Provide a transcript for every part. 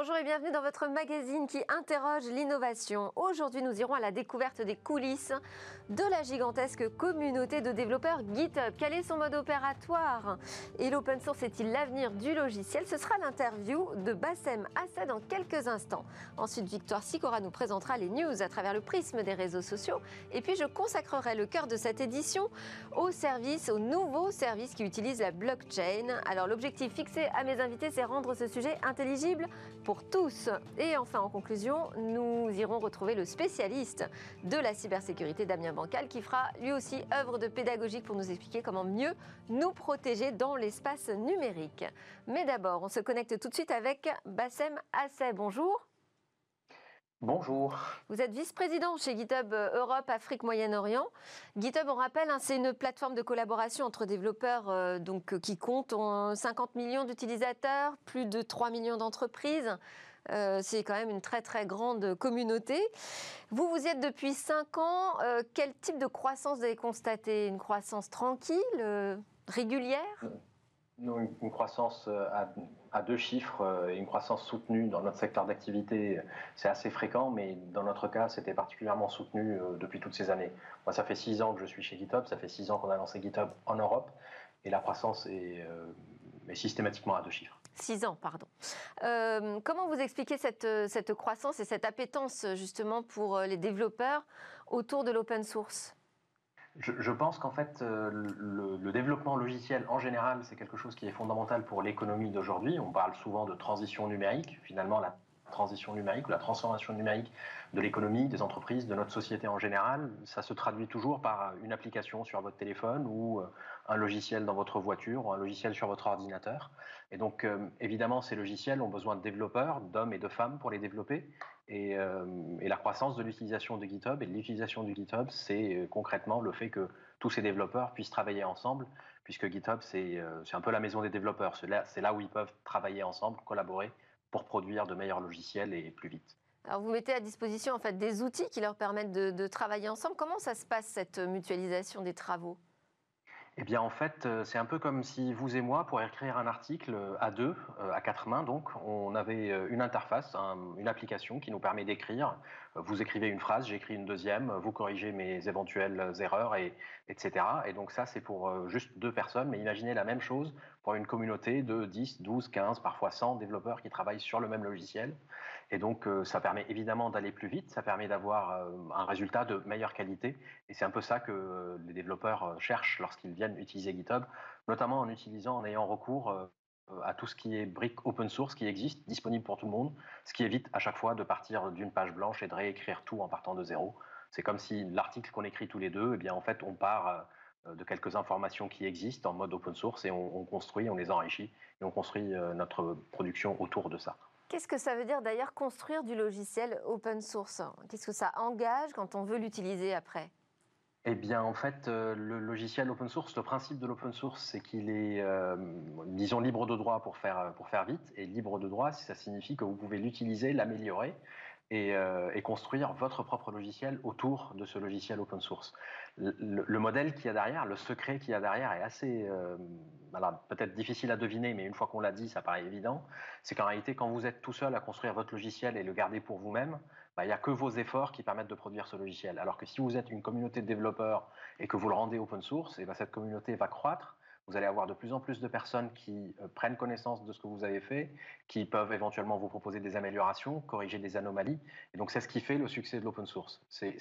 Bonjour et bienvenue dans votre magazine qui interroge l'innovation. Aujourd'hui, nous irons à la découverte des coulisses de la gigantesque communauté de développeurs GitHub. Quel est son mode opératoire? Et l'open source est-il l'avenir du logiciel? Ce sera l'interview de Bassem Assad dans quelques instants. Ensuite, Victoire Sicora nous présentera les news à travers le prisme des réseaux sociaux. Et puis, je consacrerai le cœur de cette édition au service, au nouveau service qui utilise la blockchain. Alors, l'objectif fixé à mes invités, c'est rendre ce sujet intelligible tous. Et enfin, en conclusion, nous irons retrouver le spécialiste de la cybersécurité, Damien Bancal, qui fera lui aussi œuvre de pédagogique pour nous expliquer comment mieux nous protéger dans l'espace numérique. Mais d'abord, on se connecte tout de suite avec Bassem Assay. Bonjour. Bonjour. Vous êtes vice-président chez GitHub Europe, Afrique, Moyen-Orient. GitHub, on rappelle, hein, c'est une plateforme de collaboration entre développeurs euh, donc, qui compte 50 millions d'utilisateurs, plus de 3 millions d'entreprises. Euh, c'est quand même une très très grande communauté. Vous, vous y êtes depuis 5 ans. Euh, quel type de croissance vous avez constaté? Une croissance tranquille, régulière? Une croissance euh, à, deux chiffres euh, et une croissance soutenue dans notre secteur d'activité, c'est assez fréquent, mais dans notre cas, c'était particulièrement soutenu euh, depuis toutes ces années. Moi, ça fait six ans que je suis chez GitHub, ça fait six ans qu'on a lancé GitHub en Europe, et la croissance est, systématiquement à deux chiffres. Six ans, pardon. comment vous expliquez cette, cette croissance et cette appétence justement pour les développeurs autour de l'open source? Je, pense qu'en fait, euh, le, développement logiciel en général, c'est quelque chose qui est fondamental pour l'économie d'aujourd'hui. On parle souvent de transition numérique. Finalement, la transition numérique ou la transformation numérique de l'économie, des entreprises, de notre société en général, ça se traduit toujours par une application sur votre téléphone ou euh, un logiciel dans votre voiture ou un logiciel sur votre ordinateur. Et donc, euh, évidemment, ces logiciels ont besoin de développeurs, d'hommes et de femmes pour les développer. Et, euh, la croissance de l'utilisation de GitHub et de l'utilisation du GitHub, c'est concrètement le fait que tous ces développeurs puissent travailler ensemble, puisque GitHub, c'est un peu la maison des développeurs. C'est là, où ils peuvent travailler ensemble, collaborer pour produire de meilleurs logiciels et plus vite. Alors vous mettez à disposition en fait des outils qui leur permettent de, travailler ensemble. Comment ça se passe cette mutualisation des travaux? Eh bien, en fait, euh, c'est un peu comme si vous et moi, pour écrire un article euh, à deux, euh, à quatre mains, donc, on avait une interface, une application qui nous permet d'écrire. Vous écrivez une phrase, j'écris une deuxième, vous corrigez mes éventuelles erreurs, et, etc. Et donc ça, c'est pour juste deux personnes. Mais imaginez la même chose pour une communauté de 10, 12, 15, parfois 100 développeurs qui travaillent sur le même logiciel. Et donc, euh, ça permet évidemment d'aller plus vite, ça permet d'avoir euh, un résultat de meilleure qualité. Et c'est un peu ça que euh, les développeurs cherchent lorsqu'ils viennent utiliser GitHub, notamment en utilisant, en ayant recours à tout ce qui est brique open source qui existe, disponible pour tout le monde, ce qui évite à chaque fois de partir d'une page blanche et de réécrire tout en partant de zéro. C'est comme si l'article qu'on écrit tous les deux, eh bien en fait on part de quelques informations qui existent en mode open source et on, on construit, on les enrichit et on construit notre production autour de ça. Qu'est-ce que ça veut dire d'ailleurs construire du logiciel open source? Qu'est-ce que ça engage quand on veut l'utiliser après? Eh bien, en fait, euh, le logiciel open source, le principe de l'open source, c'est qu'il est, euh, disons, libre de droit pour faire, pour faire vite. Et libre de droit, ça signifie que vous pouvez l'utiliser, l'améliorer euh, et, construire votre propre logiciel autour de ce logiciel open source. Le, modèle qu'il y a derrière, le secret qu'il y a derrière est assez, euh, peut-être difficile à deviner, mais une fois qu'on l'a dit, ça paraît évident. C'est qu'en réalité, quand vous êtes tout seul à construire votre logiciel et le garder pour vous-même, bah, il n'y a que vos efforts qui permettent de produire ce logiciel. Alors que si vous êtes une communauté de développeurs et que vous le rendez open source, et bah, cette communauté va croître vous allez avoir de plus en plus de personnes qui euh, prennent connaissance de ce que vous avez fait, qui peuvent éventuellement vous proposer des améliorations, corriger des anomalies. Et donc c'est ce qui fait le succès de l'open source. C'est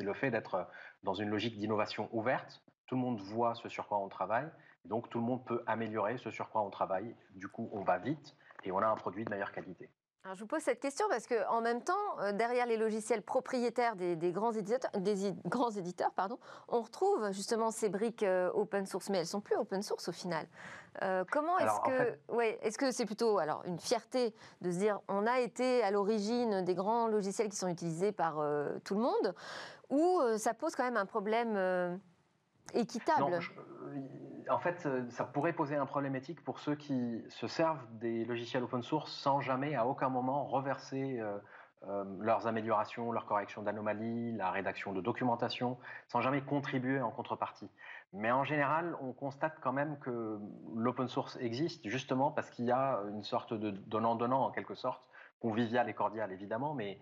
le fait d'être dans une logique d'innovation ouverte. Tout le monde voit ce sur quoi on travaille, donc tout le monde peut améliorer ce sur quoi on travaille. Du coup, on va vite et on a un produit de meilleure qualité je vous pose cette question parce qu'en même temps, euh, derrière les logiciels propriétaires des, grands éditeurs, des grands éditeurs pardon, on retrouve justement ces briques euh, open source, mais elles sont plus open source au final. Euh, comment est-ce que, ouais, est-ce que c'est plutôt alors une fierté de se dire on a été à l'origine des grands logiciels qui sont utilisés par tout le monde, ou ça pose quand même un problème équitable? En fait, euh, ça pourrait poser un problème éthique pour ceux qui se servent des logiciels open source sans jamais, à aucun moment, reverser euh, euh, leurs améliorations, leurs corrections d'anomalies, la rédaction de documentation, sans jamais contribuer en contrepartie. Mais en général, on constate quand même que l'open source existe justement parce qu'il y a une sorte de donnant-donnant en quelque sorte convivial et cordial évidemment, mais,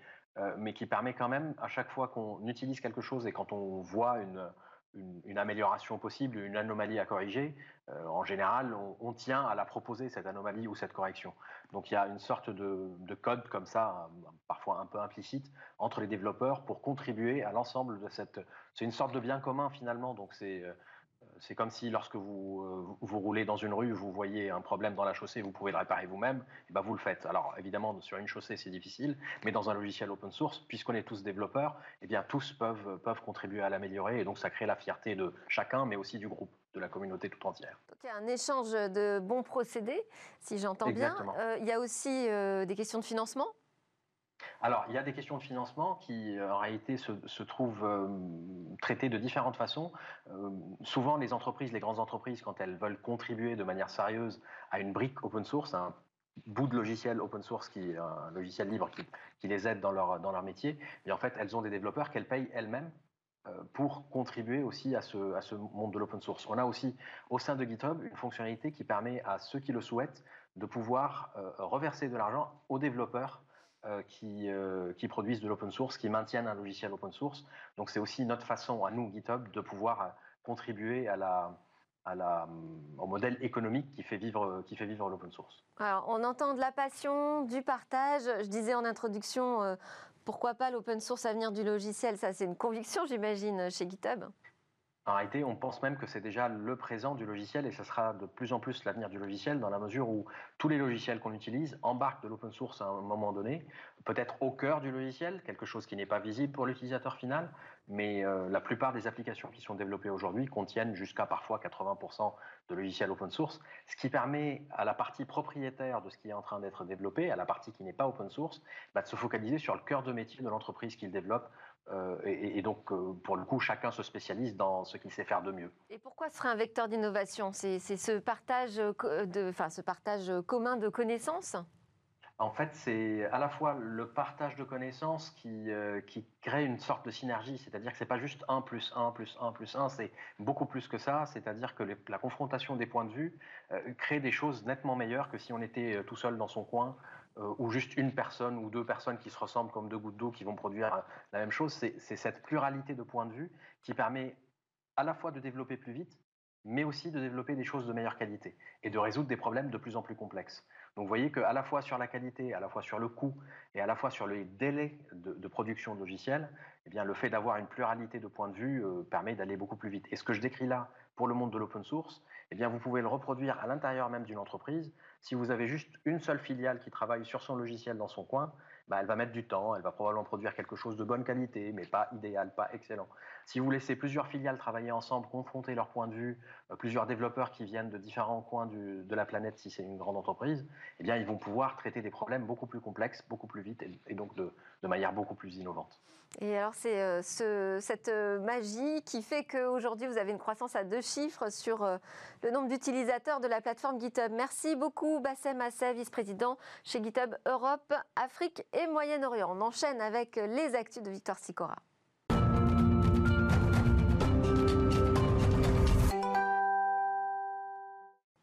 mais qui permet quand même à chaque fois qu'on utilise quelque chose et quand on voit une, une, amélioration possible, une anomalie à corriger, euh, en général, on, tient à la proposer, cette anomalie ou cette correction. Donc il y a une sorte de, code comme ça, parfois un peu implicite, entre les développeurs pour contribuer à l'ensemble de cette... C'est une sorte de bien commun finalement, donc c'est euh, c'est comme si lorsque vous, euh, vous roulez dans une rue, vous voyez un problème dans la chaussée, vous pouvez le réparer vous-même, et ben vous le faites. Alors évidemment, sur une chaussée, c'est difficile, mais dans un logiciel open source, puisqu'on est tous développeurs, et eh bien tous peuvent, peuvent contribuer à l'améliorer, et donc ça crée la fierté de chacun, mais aussi du groupe, de la communauté tout entière. Donc il y a un échange de bons procédés, si j'entends bien. Euh, il y a aussi euh, des questions de financement? Alors, il y a des questions de financement qui, euh, en réalité, se, trouvent euh, traitées de différentes façons. Euh, souvent, les entreprises, les grandes entreprises, quand elles veulent contribuer de manière sérieuse à une brique open source, un bout de logiciel open source, qui un logiciel libre qui, les aide dans leur, dans leur métier, et en fait, elles ont des développeurs qu'elles payent elles-mêmes pour contribuer aussi à ce, à ce monde de l'open source. On a aussi au sein de GitHub une fonctionnalité qui permet à ceux qui le souhaitent de pouvoir reverser de l'argent aux développeurs euh, qui, euh, qui, produisent de l'open source, qui maintiennent un logiciel open source. Donc c'est aussi notre façon à nous, GitHub, de pouvoir euh, contribuer au modèle économique qui fait vivre, qui fait vivre l'open source. Alors on entend de la passion, du partage. Je disais en introduction, pourquoi pas l'open source à venir du logiciel? Ça c'est une conviction j'imagine chez GitHub. En réalité, on pense même que c'est déjà le présent du logiciel et ce sera de plus en plus l'avenir du logiciel dans la mesure où tous les logiciels qu'on utilise embarquent de l'open source à un moment donné, peut-être au cœur du logiciel, quelque chose qui n'est pas visible pour l'utilisateur final, mais euh, la plupart des applications qui sont développées aujourd'hui contiennent jusqu'à parfois 80% de logiciels open source, ce qui permet à la partie propriétaire de ce qui est en train d'être développé, à la partie qui n'est pas open source, bah, de se focaliser sur le cœur de métier de l'entreprise qu'il développe euh, et, donc, euh, pour le coup, chacun se spécialise dans ce qu'il sait faire de mieux. Et pourquoi ce serait un vecteur d'innovation? C'est ce partage, de, enfin, ce partage commun de connaissances? En fait, c'est à la fois le partage de connaissances qui, euh, qui crée une sorte de synergie, c'est-à-dire que c'est pas juste 1 plus 1 plus 1 plus 1, c'est beaucoup plus que ça, c'est-à-dire que la confrontation des points de vue crée des choses nettement meilleures que si on était tout seul dans son coin euh, ou juste une personne ou deux personnes qui se ressemblent comme deux gouttes d'eau qui vont produire la même chose. C'est cette pluralité de points de vue qui permet à la fois de développer plus vite, mais aussi de développer des choses de meilleure qualité et de résoudre des problèmes de plus en plus complexes. Donc vous voyez qu'à la fois sur la qualité, à la fois sur le coût et à la fois sur les délais de, production de logiciels, eh bien, le fait d'avoir une pluralité de points de vue euh, permet d'aller beaucoup plus vite. Et ce que je décris là pour le monde de l'open source, eh bien, vous pouvez le reproduire à l'intérieur même d'une entreprise. Si vous avez juste une seule filiale qui travaille sur son logiciel dans son coin, bah, elle va mettre du temps, elle va probablement produire quelque chose de bonne qualité, mais pas idéal, pas excellent. Si vous laissez plusieurs filiales travailler ensemble, confronter leurs points de vue, euh, plusieurs développeurs qui viennent de différents coins de la planète, si c'est une grande entreprise, eh bien, ils vont pouvoir traiter des problèmes beaucoup plus complexes, beaucoup plus vite et, donc de, manière beaucoup plus innovante. Et alors, c'est euh, cette euh, magie qui fait qu'aujourd'hui, vous avez une croissance à deux chiffres sur le nombre d'utilisateurs de la plateforme GitHub. Merci beaucoup, Bassem Assef, vice-président chez GitHub Europe, Afrique et Moyen-Orient. On enchaîne avec les actus de Victor Sicora.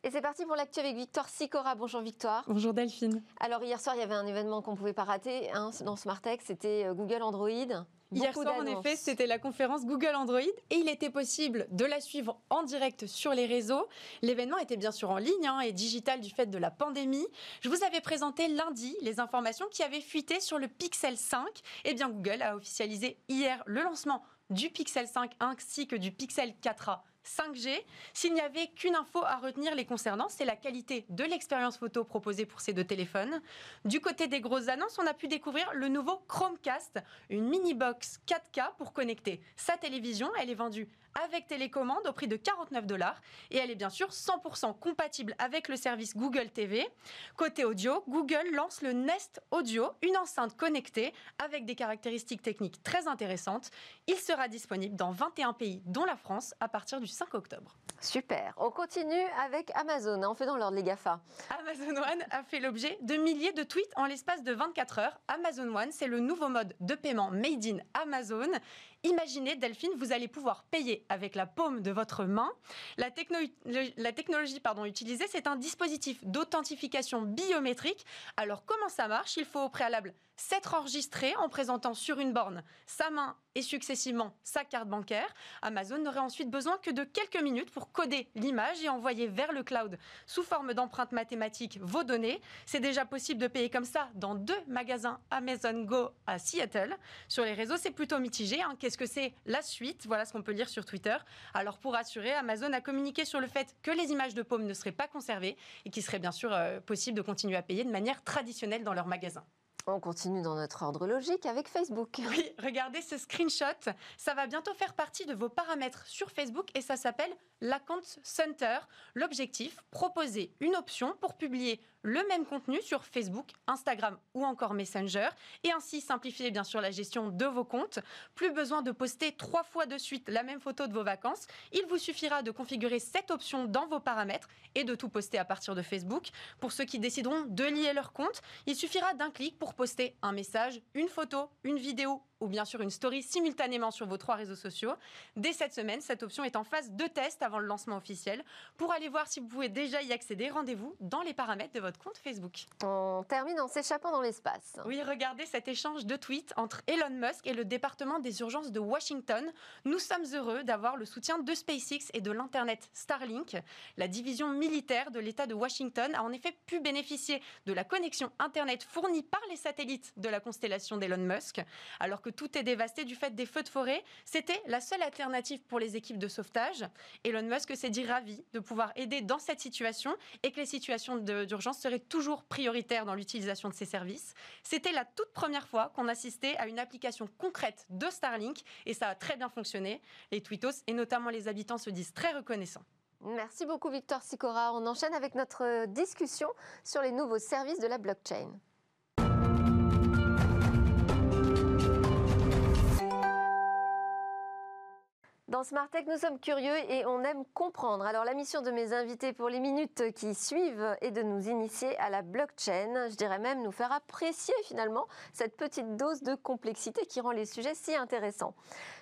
Et c'est parti pour l'actu avec Victoire Sicora. Bonjour Victoire. Bonjour Delphine. Alors hier soir, il y avait un événement qu'on ne pouvait pas rater hein, dans SmartTech, c'était euh, Google Android. Hier soir, en effet, c'était la conférence Google Android et il était possible de la suivre en direct sur les réseaux. L'événement était bien sûr en ligne hein, et digital du fait de la pandémie. Je vous avais présenté lundi les informations qui avaient fuité sur le Pixel 5. Eh bien, Google a officialisé hier le lancement du Pixel 5 ainsi que du Pixel 4a 5G. S'il n'y avait qu'une info à retenir les concernant, c'est la qualité de l'expérience photo proposée pour ces deux téléphones. Du côté des grosses annonces, on a pu découvrir le nouveau Chromecast, une mini box 4K pour connecter sa télévision. Elle est vendue avec télécommande au prix de 49 dollars et elle est bien sûr 100% compatible avec le service Google TV. Côté audio, Google lance le Nest Audio, une enceinte connectée avec des caractéristiques techniques très intéressantes. Il sera disponible dans 21 pays dont la France à partir du 5 octobre. Super. On continue avec Amazon. On fait dans l'ordre les GAFA. Amazon One a fait l'objet de milliers de tweets en l'espace de 24 heures. Amazon One, c'est le nouveau mode de paiement made in Amazon. Imaginez, Delphine, vous allez pouvoir payer avec la paume de votre main. La, technologie utilisée, c'est un dispositif d'authentification biométrique. Alors comment ça marche? Il faut au préalable s'être enregistré en présentant sur une borne sa main et successivement sa carte bancaire. Amazon n'aurait ensuite besoin que de quelques minutes pour coder l'image et envoyer vers le cloud sous forme d'empreinte mathématique vos données. C'est déjà possible de payer comme ça dans deux magasins Amazon Go à Seattle. Sur les réseaux, c'est plutôt mitigé. Hein. Qu'est-ce c'est la suite Voilà ce qu'on peut lire sur Twitter. Alors pour rassurer, Amazon a communiqué sur le fait que les images de paume ne seraient pas conservées et qu'il serait bien sûr euh, possible de continuer à payer de manière traditionnelle dans leurs magasins. On continue dans notre ordre logique avec Facebook. Oui, regardez ce screenshot. Ça va bientôt faire partie de vos paramètres sur Facebook et ça s'appelle l'Account Center. L'objectif, proposer une option pour publier le même contenu sur Facebook, Instagram ou encore Messenger et ainsi simplifier bien sûr la gestion de vos comptes. Plus besoin de poster trois fois de suite la même photo de vos vacances. Il vous suffira de configurer cette option dans vos paramètres et de tout poster à partir de Facebook. Pour ceux qui décideront de lier leur compte, il suffira d'un clic pour poster un message, une photo, une vidéo ou bien sûr une story simultanément sur vos trois réseaux sociaux. Dès cette semaine, cette option est en phase de test avant le lancement officiel. Pour aller voir si vous pouvez déjà y accéder, rendez-vous dans les paramètres de votre compte Facebook. On termine en s'échappant dans l'espace. Oui, regardez cet échange de tweets entre Elon Musk et le département des urgences de Washington. Nous sommes heureux d'avoir le soutien de SpaceX et de l'Internet Starlink. La division militaire de l'État de Washington a en effet pu bénéficier de la connexion Internet fournie par les satellites de la constellation d'Elon Musk. Alors que tout est dévasté du fait des feux de forêt. C'était la seule alternative pour les équipes de sauvetage. Elon Musk s'est dit ravi de pouvoir aider dans cette situation et que les situations d'urgence seraient toujours prioritaires dans l'utilisation de ces services. C'était la toute première fois qu'on assistait à une application concrète de Starlink et ça a très bien fonctionné. Les Twittos et notamment les habitants se disent très reconnaissants. Merci beaucoup Victor Sicora. On enchaîne avec notre discussion sur les nouveaux services de la blockchain. Dans Smart Tech, nous sommes curieux et on aime comprendre. Alors la mission de mes invités pour les minutes qui suivent est de nous initier à la blockchain. Je dirais même nous faire apprécier finalement cette petite dose de complexité qui rend les sujets si intéressants.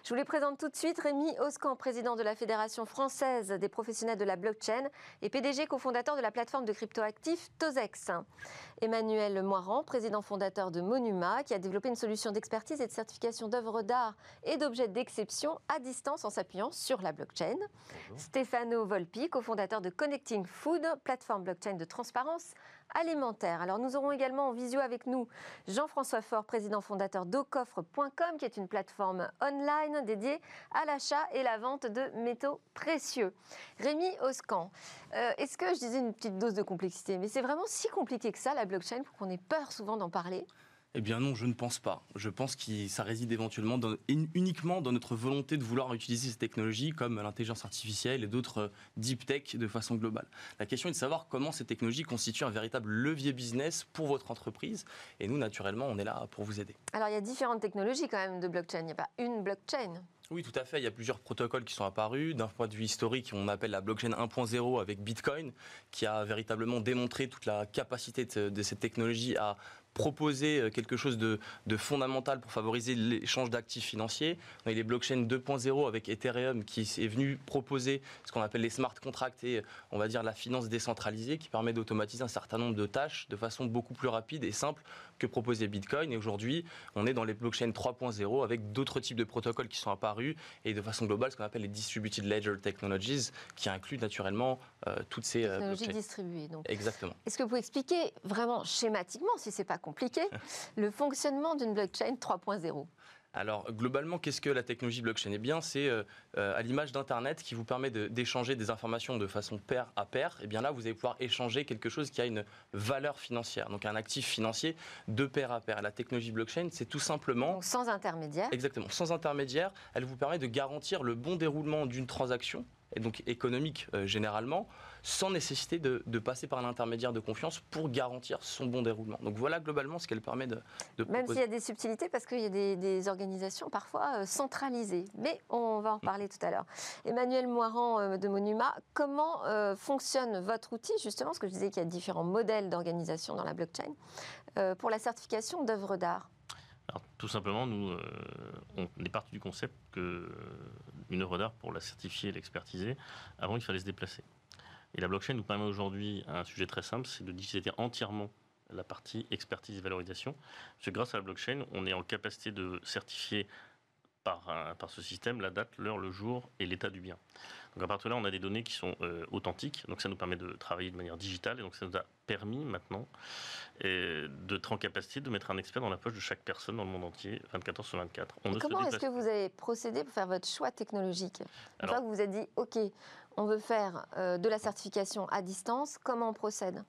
Je vous les présente tout de suite. Rémi Oscan, président de la Fédération française des professionnels de la blockchain et PDG cofondateur de la plateforme de cryptoactifs Tozex. Emmanuel Moiran, président fondateur de Monuma, qui a développé une solution d'expertise et de certification d'œuvres d'art et d'objets d'exception à distance en s'appuyant sur la blockchain. Stefano Volpi, cofondateur de Connecting Food, plateforme blockchain de transparence alimentaire. Alors nous aurons également en visio avec nous Jean-François Faure, président fondateur d'Ocoffre.com, qui est une plateforme online dédiée à l'achat et la vente de métaux précieux. Rémi Oscan, euh, est-ce que je disais une petite dose de complexité, mais c'est vraiment si compliqué que ça la blockchain pour qu'on ait peur souvent d'en parler? Eh bien non, je ne pense pas. Je pense que ça réside éventuellement uniquement dans notre volonté de vouloir utiliser ces technologies comme l'intelligence artificielle et d'autres euh, deep tech de façon globale. La question est de savoir comment ces technologies constituent un véritable levier business pour votre entreprise. Et nous, naturellement, on est là pour vous aider. Alors il y a différentes technologies quand même de blockchain. Il n'y a pas une blockchain. Oui, tout à fait. Il y a plusieurs protocoles qui sont apparus. D'un point de vue historique, on appelle la blockchain 1.0 avec Bitcoin, qui a véritablement démontré toute la capacité de cette technologie à proposer euh, quelque chose de, fondamental pour favoriser l'échange d'actifs financiers. On a les blockchains 2.0 avec Ethereum qui est venu proposer ce qu'on appelle les smart contracts et on va dire la finance décentralisée qui permet d'automatiser un certain nombre de tâches de façon beaucoup plus rapide et simple que proposait Bitcoin. Et aujourd'hui, on est dans les blockchains 3.0 avec d'autres types de protocoles qui sont apparus et de façon globale ce qu'on appelle les distributed ledger technologies qui incluent naturellement euh, toutes ces euh, technologies distribuées. Donc. Exactement. Est-ce que vous pouvez expliquer vraiment schématiquement, si c'est pas compliqué, le fonctionnement d'une blockchain 3.0 alors globalement, qu'est-ce que la technologie blockchain? Eh bien, c'est euh, à l'image d'Internet qui vous permet d'échanger des informations de façon pair à pair. Et eh bien là, vous allez pouvoir échanger quelque chose qui a une valeur financière, donc un actif financier de pair à pair. La technologie blockchain, c'est tout simplement... sans intermédiaire Exactement, sans intermédiaire. Elle vous permet de garantir le bon déroulement d'une transaction et donc économique euh, généralement, sans nécessité de, passer par un intermédiaire de confiance pour garantir son bon déroulement. Donc voilà globalement ce qu'elle permet de, de Même s'il y a des subtilités, parce qu'il y a des, organisations parfois euh, centralisées. Mais on va en reparler tout à l'heure. Emmanuel Moiran euh, de Monuma, comment fonctionne votre outil? Justement, parce que je disais qu'il y a différents modèles d'organisation dans la blockchain, pour la certification d'œuvres d'art. Tout simplement, nous, on est parti du concept que une œuvre d'art, pour la certifier et l'expertiser, avant, il fallait se déplacer. Et la blockchain nous permet aujourd'hui un sujet très simple, c'est de digitaliser entièrement la partie expertise et valorisation. Parce que grâce à la blockchain, on est en capacité de certifier par ce système la date, l'heure, le jour et l'état du bien. Donc à partir de là, on a des données qui sont euh, authentiques, donc ça nous permet de travailler de manière digitale, et donc ça nous a permis maintenant euh, d'être en capacité de mettre un expert dans la poche de chaque personne dans le monde entier, 24 heures sur 24. On comment est-ce que vous avez procédé pour faire votre choix technologique Une fois que vous vous êtes dit, OK, on veut faire euh, de la certification à distance, comment on procède?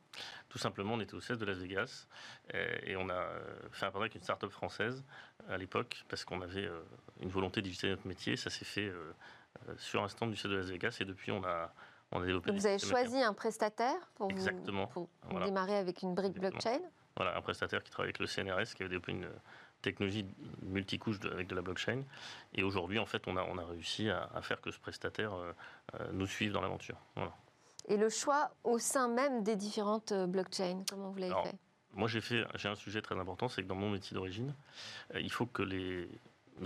Tout simplement, on était au CES de Las Vegas et on a fait un partenariat avec une start-up française à l'époque parce qu'on avait une volonté de digitaliser notre métier. Ça s'est fait sur un stand du CES de Las Vegas et depuis on a, on a développé. vous avez choisi un prestataire pour, Exactement. Vous, pour démarrer avec une brique blockchain Voilà, un prestataire qui travaille avec le CNRS qui avait développé une technologie multicouche avec de la blockchain. Et aujourd'hui, en fait, on a, on a réussi à, faire que ce prestataire euh, euh, nous suive dans l'aventure. Voilà. Et le choix au sein même des différentes blockchains, comment vous l'avez fait? Moi, j'ai fait, j'ai un sujet très important, c'est que dans mon métier d'origine, il faut que les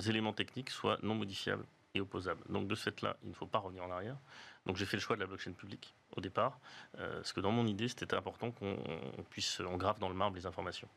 éléments techniques soient non modifiables et opposable. Donc de ce fait-là, il ne faut pas revenir en arrière. Donc j'ai fait le choix de la blockchain publique au départ, euh, parce que dans mon idée, c'était important qu'on puisse, on grave dans le marbre les informations.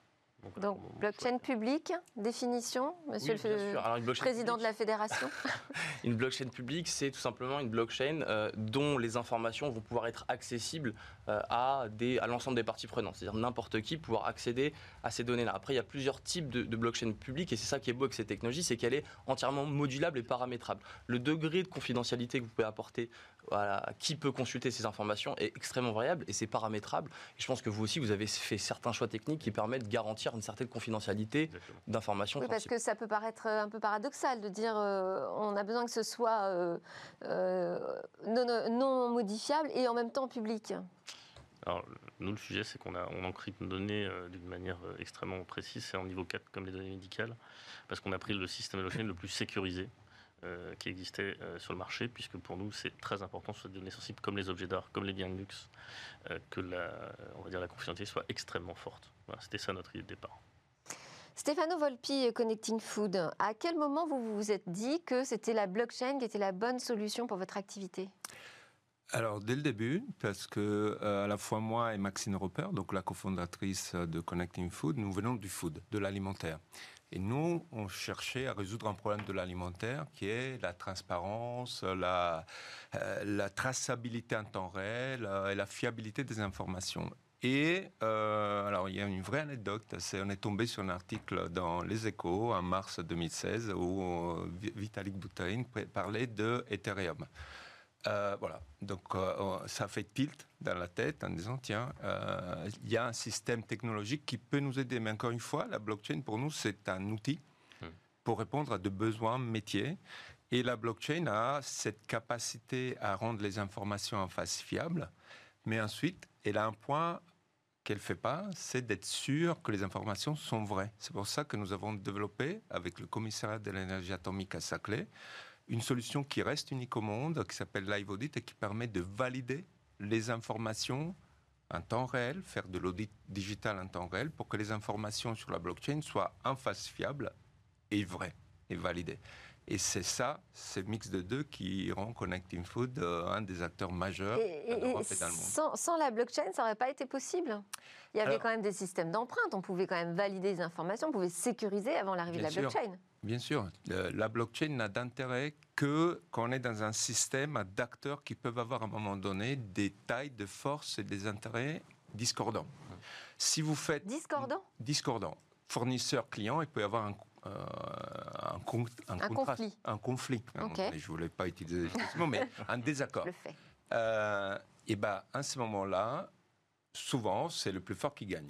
Donc, blockchain publique, définition, monsieur le président de la fédération Une blockchain publique, c'est tout simplement une blockchain euh, dont les informations vont pouvoir être accessibles euh, à, à l'ensemble des parties prenantes. C'est-à-dire n'importe qui pouvoir accéder à ces données-là. Après, il y a plusieurs types de, de blockchain publiques et c'est ça qui est beau avec cette technologie, c'est qu'elle est entièrement modulable et paramétrable. Le degré de confidentialité que vous pouvez apporter voilà, qui peut consulter ces informations est extrêmement variable et c'est paramétrable. Et je pense que vous aussi, vous avez fait certains choix techniques qui permettent de garantir une certaine confidentialité d'informations. Oui, parce que ça peut paraître un peu paradoxal de dire euh, on a besoin que ce soit euh, euh, non, modifiable et en même temps public. Alors, nous, le sujet, c'est qu'on on encrypte nos données d'une manière extrêmement précise, c'est en niveau 4 comme les données médicales, parce qu'on a pris le système de le plus sécurisé euh, qui existait euh, sur le marché, puisque pour nous, c'est très important sur des données sensibles comme les objets d'art, comme les biens de luxe, euh, que la, on va dire, la soit extrêmement forte. C'était ça notre idée de départ. Stefano Volpi, Connecting Food, à quel moment vous vous êtes dit que c'était la blockchain qui était la bonne solution pour votre activité? Alors dès le début, parce que à la fois moi et Maxine Roper, donc la cofondatrice de Connecting Food, nous venons du food, de l'alimentaire. Et nous, on cherchait à résoudre un problème de l'alimentaire qui est la transparence, la, euh, traçabilité en temps réel euh, et la fiabilité des informations. Et euh, alors, il y a une vraie anecdote. C'est, on est tombé sur un article dans Les Échos en mars 2016 où Vitalik Buterin parlait de Ethereum. Euh, voilà, donc euh, ça fait tilt dans la tête en disant tiens, euh, il y a un système technologique qui peut nous aider. Mais encore une fois, la blockchain pour nous c'est un outil hmm. pour répondre à des besoins métiers. Et la blockchain a cette capacité à rendre les informations en face fiable. Mais ensuite, elle a un point qu'elle fait pas, c'est d'être sûr que les informations sont vraies. C'est pour ça que nous avons développé, avec le commissariat de l'énergie atomique à Saclay, une solution qui reste unique au monde, qui s'appelle Live Audit et qui permet de valider les informations en temps réel, faire de l'audit digital en temps réel pour que les informations sur la blockchain soient en face fiables et vraies et validées. Et c'est ça, ce mix de deux qui rend Connecting Food euh, un des acteurs majeurs en Europe et dans le monde. Sans, la blockchain, ça n'aurait pas été possible? Il y avait quand même des systèmes d'empreinte, on pouvait quand même valider les informations, on pouvait sécuriser avant l'arrivée de la blockchain. Bien sûr, la blockchain n'a d'intérêt que qu'on est dans un système d'acteurs qui peuvent avoir à un moment donné des tailles de force et des intérêts discordants. Si vous faites discordant, discordant, fournisseur client, il peut y avoir un euh, un, conflit. Un conflit. Je ne voulais pas utiliser ce mot, mais un désaccord. Le fait. Euh, et ben, à ce moment-là, souvent, c'est le plus fort qui gagne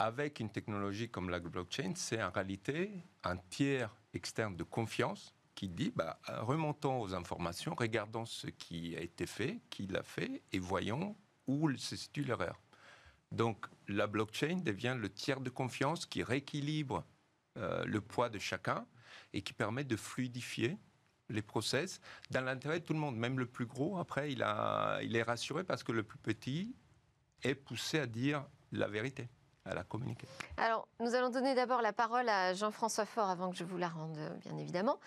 avec une technologie comme la blockchain, c'est en réalité un tiers externe de confiance qui dit bah, remontons aux informations, regardons ce qui a été fait, qui l'a fait, et voyons où se situe l'erreur. Donc la blockchain devient le tiers de confiance qui rééquilibre euh, le poids de chacun et qui permet de fluidifier les process dans l'intérêt de tout le monde. Même le plus gros, après, il, a, il est rassuré parce que le plus petit est poussé à dire la vérité. à la communiquer. Alors, nous allons donner d'abord la parole à Jean-François Faure avant que je vous la rende, bien évidemment.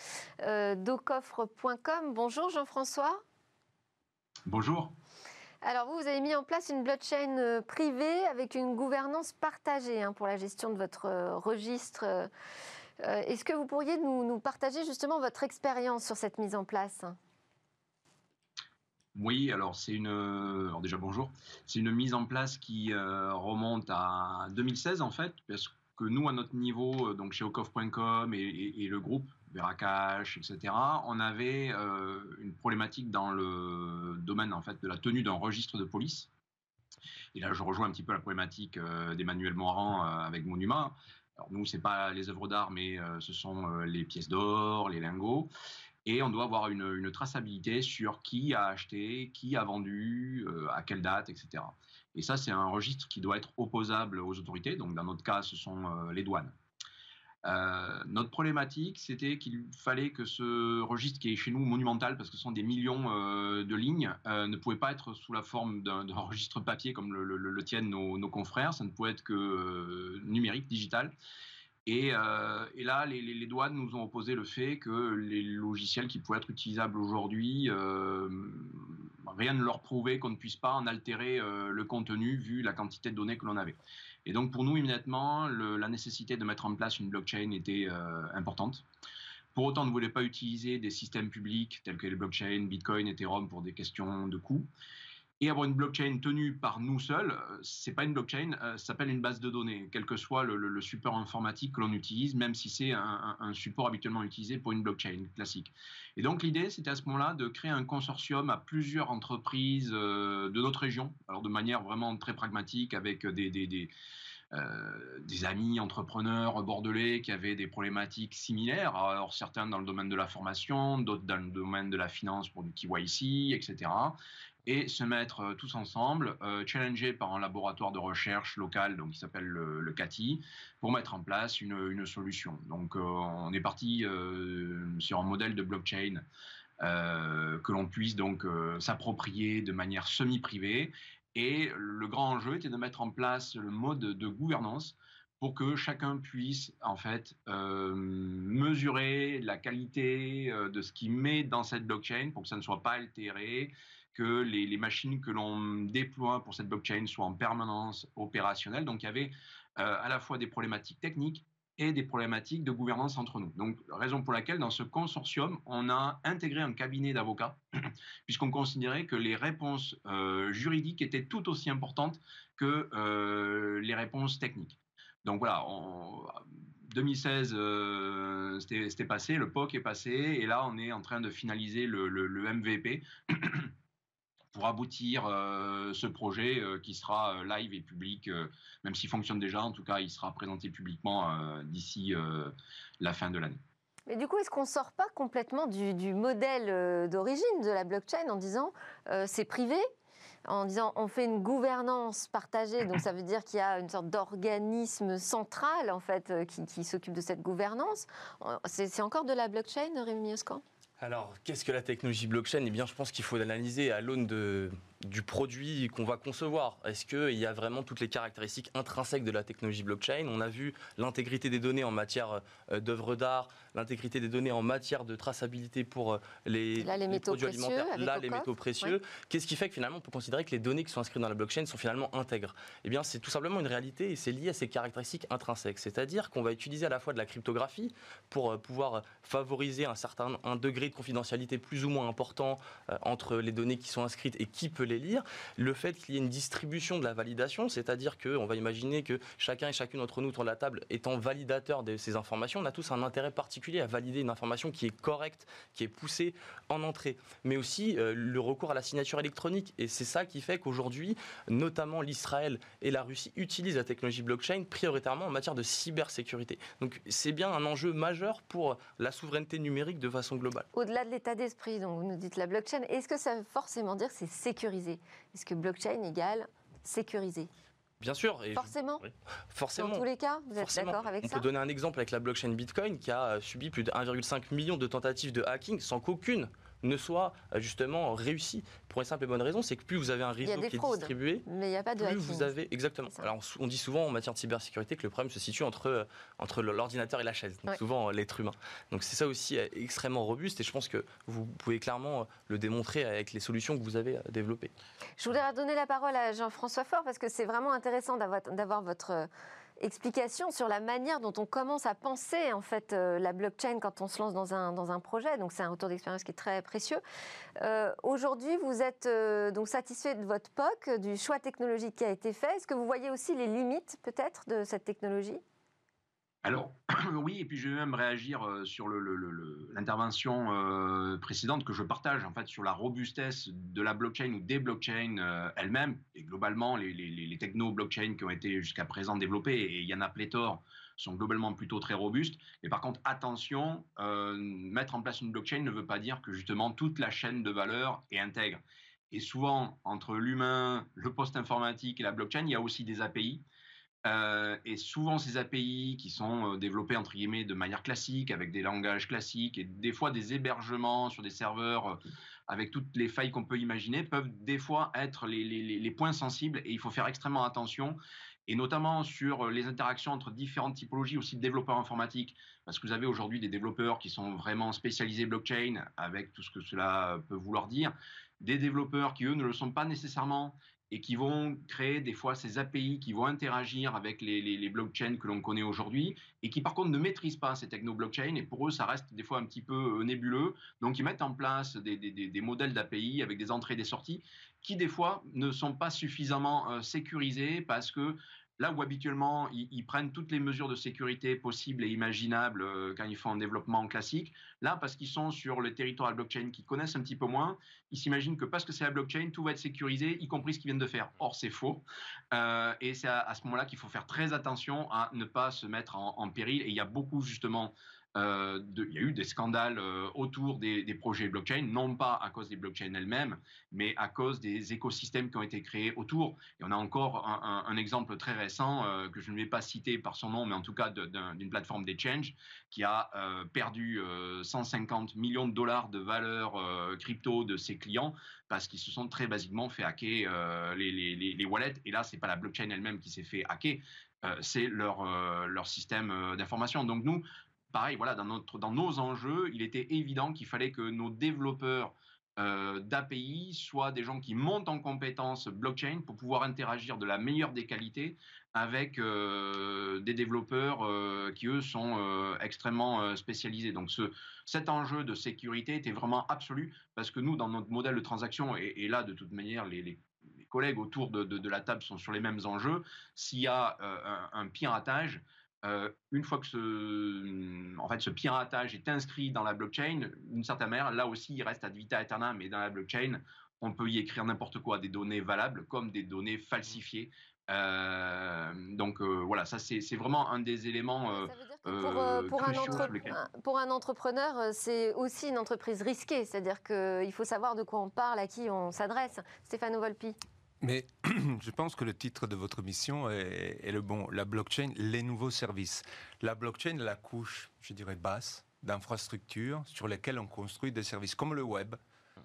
Euh, docoffre.com. Bonjour Jean-François. Bonjour. Alors, vous, vous avez mis en place une blockchain euh, privée avec une gouvernance partagée hein, pour la gestion de votre euh, registre. Euh, est-ce que vous pourriez nous, partager justement votre expérience sur cette mise en place? Oui, alors c'est une. Alors déjà bonjour. C'est une mise en place qui remonte à 2016 en fait, parce que nous à notre niveau, donc chez Ocoff.com et, le groupe Veracash, etc., on avait une problématique dans le domaine en fait de la tenue d'un registre de police. Et là, je rejoins un petit peu la problématique d'Emmanuel Morand avec Monuma. Alors nous, c'est pas les œuvres d'art, mais ce sont les pièces d'or, les lingots et on doit avoir une, traçabilité sur qui a acheté, qui a vendu, euh, à quelle date, etc. Et ça, c'est un registre qui doit être opposable aux autorités. Donc, dans notre cas, ce sont euh, les douanes. Euh, notre problématique, c'était qu'il fallait que ce registre qui est chez nous monumental, parce que ce sont des millions de lignes, ne pouvait pas être sous la forme d'un registre papier comme le, tiennent nos, confrères, ça ne pouvait être que numérique, digital. Euh, et, là, les, douanes nous ont opposé le fait que les logiciels qui pouvaient être utilisables aujourd'hui, euh, rien ne leur prouvait qu'on ne puisse pas en altérer euh, le contenu vu la quantité de données que l'on avait. Et donc pour nous, immédiatement, la nécessité de mettre en place une blockchain était importante. Pour autant, on ne voulait pas utiliser des systèmes publics tels que les blockchains, Bitcoin, Ethereum pour des questions de coûts et avoir une blockchain tenue par nous seuls, euh, c'est pas une blockchain, euh, ça s'appelle une base de données, quel que soit le, support informatique que l'on utilise, même si c'est un, support habituellement utilisé pour une blockchain classique. Et donc l'idée, c'était à ce moment-là de créer un consortium à plusieurs entreprises euh, de notre région, alors de manière vraiment très pragmatique, avec des, des amis entrepreneurs bordelais qui avaient des problématiques similaires, alors certains dans le domaine de la formation, d'autres dans le domaine de la finance pour du KYC, etc et se mettre euh, tous ensemble, euh, challengés par un laboratoire de recherche local donc qui s'appelle le, CATI, pour mettre en place une, solution. Donc euh, on est parti sur un modèle de blockchain que l'on puisse donc s'approprier de manière semi-privée. Et le grand enjeu était de mettre en place le mode de gouvernance pour que chacun puisse en fait mesurer la qualité de ce qu'il met dans cette blockchain pour que ça ne soit pas altéré, que les, machines que l'on déploie pour cette blockchain soient en permanence opérationnelles. Donc il y avait euh, à la fois des problématiques techniques et des problématiques de gouvernance entre nous. Donc, raison pour laquelle, dans ce consortium, on a intégré un cabinet d'avocats, puisqu'on considérait que les réponses euh, juridiques étaient tout aussi importantes que euh, les réponses techniques. Donc voilà, en 2016, c'était passé, le POC est passé, et là, on est en train de finaliser le MVP. pour aboutir euh, ce projet euh, qui sera euh, live et public, même s'il fonctionne déjà, en tout cas, il sera présenté publiquement d'ici la fin de l'année. Mais du coup, est-ce qu'on ne sort pas complètement du, modèle d'origine de la blockchain en disant c'est privé? En disant on fait une gouvernance partagée, donc ça veut dire qu'il y a une sorte d'organisme central en fait qui, s'occupe de cette gouvernance. C'est encore de la blockchain, Rémi Oscan alors, qu'est-ce que la technologie blockchain? Eh bien, je pense qu'il faut l'analyser à l'aune de, du produit qu'on va concevoir. Est-ce qu'il y a vraiment toutes les caractéristiques intrinsèques de la technologie blockchain? On a vu l'intégrité des données en matière euh, d'œuvres d'art, l'intégrité des données en matière de traçabilité pour euh, les, produits alimentaires, là les métaux précieux. Qu'est-ce qui fait que finalement on peut considérer que les données qui sont inscrites dans la blockchain sont finalement intègres? Eh bien, c'est tout simplement une réalité et c'est lié à ces caractéristiques intrinsèques. C'est-à-dire qu'on va utiliser à la fois de la cryptographie pour euh, pouvoir favoriser un certain un degré de confidentialité plus ou moins important entre les données qui sont inscrites et qui peut les lire. Le fait qu'il y ait une distribution de la validation, c'est-à-dire qu'on va imaginer que chacun et chacune d'entre nous autour de la table étant validateur de ces informations, on a tous un intérêt particulier à valider une information qui est correcte, qui est poussée en entrée. Mais aussi euh, le recours à la signature électronique. Et c'est ça qui fait qu'aujourd'hui, notamment l'Israël et la Russie utilisent la technologie blockchain prioritairement en matière de cybersécurité. Donc c'est bien un enjeu majeur pour la souveraineté numérique de façon globale. Au-delà de l'état d'esprit, donc vous nous dites la blockchain, est-ce que ça veut forcément dire que c'est sécurisé? Est-ce que blockchain égale sécurisé Bien sûr. Et forcément. Forcément. Dans tous les cas, vous êtes d'accord avec ça On peut donner un exemple avec la blockchain Bitcoin qui a subi plus de 1,5 million de tentatives de hacking sans qu'aucune ne soit justement réussi pour une simple et bonne raison, c'est que plus vous avez un réseau qui est distribué, mais il n'y a pas de plus vous avez exactement. Alors on dit souvent en matière de cybersécurité que le problème se situe entre entre l'ordinateur et la chaise, donc souvent l'être humain. Donc c'est ça aussi extrêmement robuste et je pense que vous pouvez clairement le démontrer avec les solutions que vous avez développées. Je voudrais donner la parole à Jean-François Faure parce que c'est vraiment intéressant d'avoir votre explication sur la manière dont on commence à penser en fait euh, la blockchain quand on se lance dans un, dans un projet. Donc c'est un retour d'expérience qui est très précieux. Euh, aujourd'hui, vous êtes euh, donc satisfait de votre POC, du choix technologique qui a été fait. Est-ce que vous voyez aussi les limites peut-être de cette technologie? Alors, oui, et puis je vais même réagir euh, sur l'intervention euh, précédente que je partage, en fait, sur la robustesse de la blockchain ou des blockchains euh, elles-mêmes, et globalement, les, les techno-blockchains qui ont été jusqu'à présent développées, et il y en a pléthore, sont globalement plutôt très robustes. Mais par contre, attention, mettre en place une blockchain ne veut pas dire que justement toute la chaîne de valeur est intègre. Et souvent, entre l'humain, le post-informatique et la blockchain, il y a aussi des API. Euh, et souvent, ces API qui sont euh, développés entre guillemets de manière classique, avec des langages classiques et des fois des hébergements sur des serveurs euh, avec toutes les failles qu'on peut imaginer, peuvent des fois être les, les, les, points sensibles et il faut faire extrêmement attention. Et notamment sur les interactions entre différentes typologies aussi de développeurs informatiques, parce que vous avez aujourd'hui des développeurs qui sont vraiment spécialisés blockchain, avec tout ce que cela peut vouloir dire, des développeurs qui, eux, ne le sont pas nécessairement et qui vont créer des fois ces API qui vont interagir avec les, blockchains que l'on connaît aujourd'hui et qui par contre ne maîtrisent pas ces techno-blockchains et pour eux ça reste des fois un petit peu euh, nébuleux. Donc ils mettent en place des, des modèles d'API avec des entrées et des sorties qui des fois ne sont pas suffisamment euh, sécurisés parce que Là où habituellement ils, prennent toutes les mesures de sécurité possibles et imaginables euh, quand ils font un développement classique, là parce qu'ils sont sur le territoire de blockchain qu'ils connaissent un petit peu moins, ils s'imaginent que parce que c'est la blockchain, tout va être sécurisé, y compris ce qu'ils viennent de faire. Or c'est faux. Euh, et c'est à, ce moment-là qu'il faut faire très attention à ne pas se mettre en péril. Et il y a beaucoup justement euh, il y a eu des scandales euh, autour des, projets blockchain, non pas à cause des blockchains elles-mêmes, mais à cause des écosystèmes qui ont été créés autour. Et on a encore un, exemple très récent euh, que je ne vais pas citer par son nom, mais en tout cas d'une plateforme d'exchange qui a perdu 150 millions de dollars de valeur crypto de ses clients parce qu'ils se sont très basiquement fait hacker les, wallets. Et là, c'est pas la blockchain elle-même qui s'est fait hacker, c'est leur, leur système d'information. Donc nous, pareil, voilà, dans, notre, dans nos enjeux, il était évident qu'il fallait que nos développeurs euh, d'API soient des gens qui montent en compétences blockchain pour pouvoir interagir de la meilleure des qualités avec euh, des développeurs euh, qui, eux, sont extrêmement spécialisés. Donc ce, cet enjeu de sécurité était vraiment absolu parce que nous, dans notre modèle de transaction, et, là, de toute manière, les, collègues autour de, la table sont sur les mêmes enjeux, s'il y a un piratage, euh, une fois que ce, en fait, ce piratage est inscrit dans la blockchain, d'une certaine manière, là aussi, il reste ad vita aeternam, mais dans la blockchain, on peut y écrire n'importe quoi, des données valables comme des données falsifiées. Euh, donc euh, voilà, ça c'est vraiment un des éléments. pour, pour, un pour, un entrepreneur, c'est aussi une entreprise risquée, c'est-à-dire qu'il faut savoir de quoi on parle, à qui on s'adresse. Stéphano Volpi. Mais je pense que le titre de votre mission est, le bon. La blockchain, les nouveaux services. La blockchain, la couche, je dirais, basse d'infrastructures sur lesquelles on construit des services, comme le web.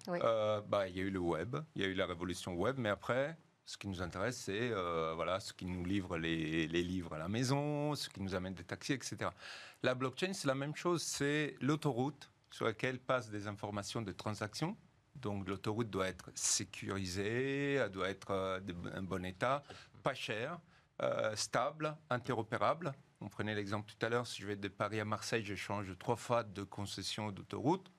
Euh, bah, il y a eu le web, il y a eu la révolution web, mais après, ce qui nous intéresse, c'est euh, voilà, ce qui nous livre les, les, livres à la maison, ce qui nous amène des taxis, etc. La blockchain, c'est la même chose, c'est l'autoroute sur laquelle passent des informations de transactions donc l'autoroute doit être sécurisée, elle doit être euh, en bon état, pas cher, euh, stable, interopérable. On prenait l'exemple tout à l'heure, si je vais de Paris à Marseille, je change trois fois de concession d'autoroute,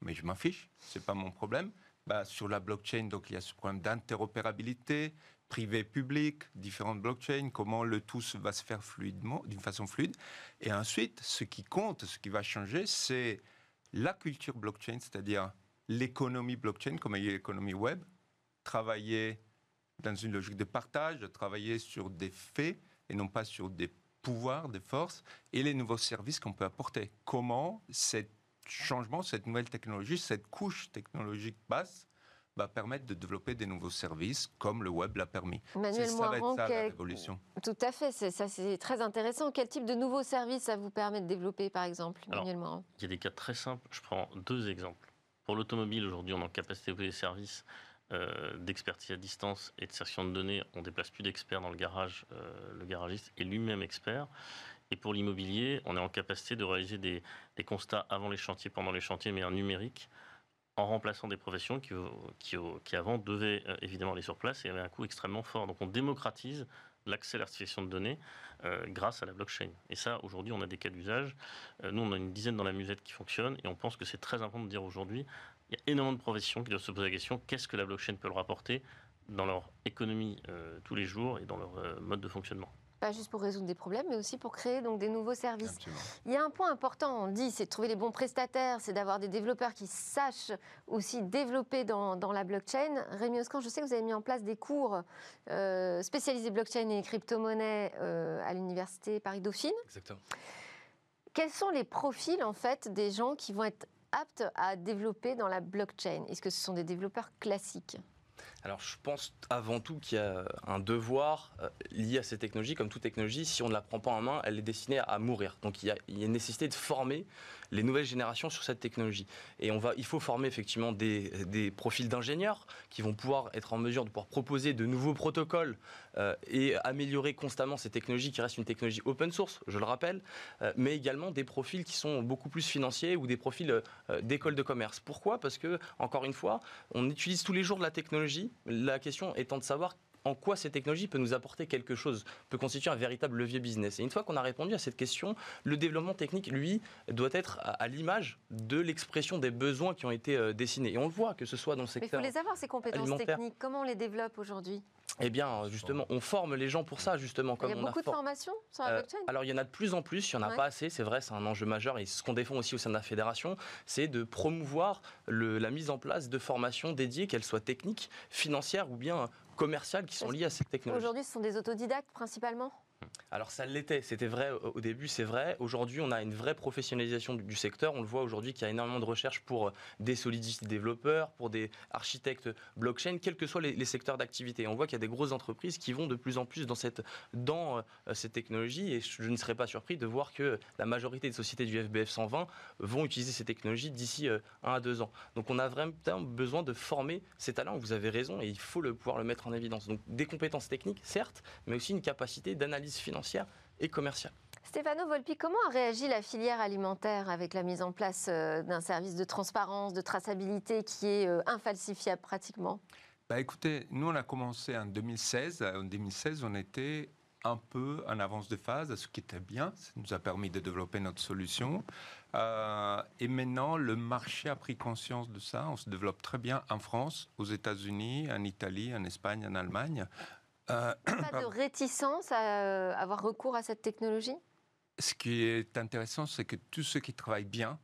mais je m'en fiche, c'est pas mon problème. Bah, sur la blockchain, donc il y a ce problème d'interopérabilité, privé-public, différentes blockchains, comment le tout va se faire fluidement, d'une façon fluide. Et ensuite, ce qui compte, ce qui va changer, c'est la culture blockchain, c'est-à-dire l'économie blockchain comme l'économie web, travailler dans une logique de partage, travailler sur des faits et non pas sur des pouvoirs, des forces, et les nouveaux services qu'on peut apporter. Comment ce changement, cette nouvelle technologie, cette couche technologique basse va permettre de développer des nouveaux services comme le web l'a permis? Manuel ça, va être ça, révolution. Tout à fait, ça c'est très intéressant. Quel type de nouveaux services ça vous permet de développer par exemple, Manuel Il y a des cas très simples. Je prends deux exemples. Pour l'automobile, aujourd'hui, on est en capacité de des services euh, d'expertise à distance et de session de données. On déplace plus d'experts dans le garage. Euh, le garagiste est lui-même expert. Et pour l'immobilier, on est en capacité de réaliser des, constats avant les chantiers, pendant les chantiers, mais en numérique, en remplaçant des professions qui, qui, qui avant devaient euh, évidemment aller sur place et avaient un coût extrêmement fort. Donc on démocratise l'accès à l'artificialisation de données euh, grâce à la blockchain. Et ça, aujourd'hui, on a des cas d'usage. Euh, nous, on a une dizaine dans la musette qui fonctionnent et on pense que c'est très important de dire aujourd'hui, il y a énormément de professions qui doivent se poser la question, qu'est-ce que la blockchain peut leur apporter dans leur économie euh, tous les jours et dans leur mode de fonctionnement pas juste pour résoudre des problèmes, mais aussi pour créer donc des nouveaux services. Il y a un point important, on dit, c'est de trouver les bons prestataires, c'est d'avoir des développeurs qui sachent aussi développer dans, la blockchain. Rémi Oscan, je sais que vous avez mis en place des cours euh, spécialisés blockchain et crypto-monnaie euh, à l'université Paris-Dauphine. Exactement. Quels sont les profils en fait des gens qui vont être aptes à développer dans la blockchain? Est-ce que ce sont des développeurs classiques? Alors je pense avant tout qu'il y a un devoir euh, lié à ces technologies. Comme toute technologie, si on ne la prend pas en main, elle est destinée à mourir. Donc il y a, il y a une nécessité de former les nouvelles générations sur cette technologie. Et on va, il faut former effectivement des, profils d'ingénieurs qui vont pouvoir être en mesure de pouvoir proposer de nouveaux protocoles euh, et améliorer constamment ces technologies qui restent une technologie open source, je le rappelle, euh, mais également des profils qui sont beaucoup plus financiers ou des profils euh, d'école de commerce. Pourquoi? Parce que, encore une fois, on utilise tous les jours de la technologie. La question étant de savoir en quoi ces technologies peuvent nous apporter quelque chose, peut constituer un véritable levier business. Et une fois qu'on a répondu à cette question, le développement technique, lui, doit être à, l'image de l'expression des besoins qui ont été euh, dessinés. Et on le voit, que ce soit dans le secteur. Mais il faut les avoir, ces compétences techniques. Comment on les développe aujourd'hui? Eh bien, justement, on forme les gens pour ça, justement. Comme il y a beaucoup de formations sur la euh, blockchain Alors, il y en a de plus en plus, il n'y en a pas assez, c'est vrai, c'est un enjeu majeur. Et ce qu'on défend aussi au sein de la fédération, c'est de promouvoir la mise en place de formations dédiées, qu'elles soient techniques, financières ou bien commerciales, qui sont liées à cette technologie. Aujourd'hui, ce sont des autodidactes principalement? Alors ça l'était, c'était vrai au début, c'est vrai. Aujourd'hui, on a une vraie professionnalisation du, secteur. On le voit aujourd'hui qu'il y a énormément de recherches pour euh, des solidity développeurs, pour des architectes blockchain, quels que soient les, secteurs d'activité. On voit qu'il y a des grosses entreprises qui vont de plus en plus dans cette, dans, euh, cette technologie et je ne serais pas surpris de voir que la majorité des sociétés du FBF 120 vont utiliser ces technologies d'ici euh, un à deux ans. Donc on a vraiment besoin de former ces talents. Vous avez raison et il faut le, pouvoir le mettre en évidence. Donc des compétences techniques, certes, mais aussi une capacité d'analyse financière et commerciale. Stéphano Volpi, comment a réagi la filière alimentaire avec la mise en place euh, d'un service de transparence, de traçabilité qui est euh, infalsifiable pratiquement? Bah écoutez, nous on a commencé en 2016. En 2016, on était un peu en avance de phase, ce qui était bien. Ça nous a permis de développer notre solution. Euh, et maintenant, le marché a pris conscience de ça. On se développe très bien en France, aux États-Unis, en Italie, en Espagne, en Allemagne. Euh, pas de réticence à euh, avoir recours à cette technologie? Ce qui est intéressant, c'est que tous ceux qui travaillent bien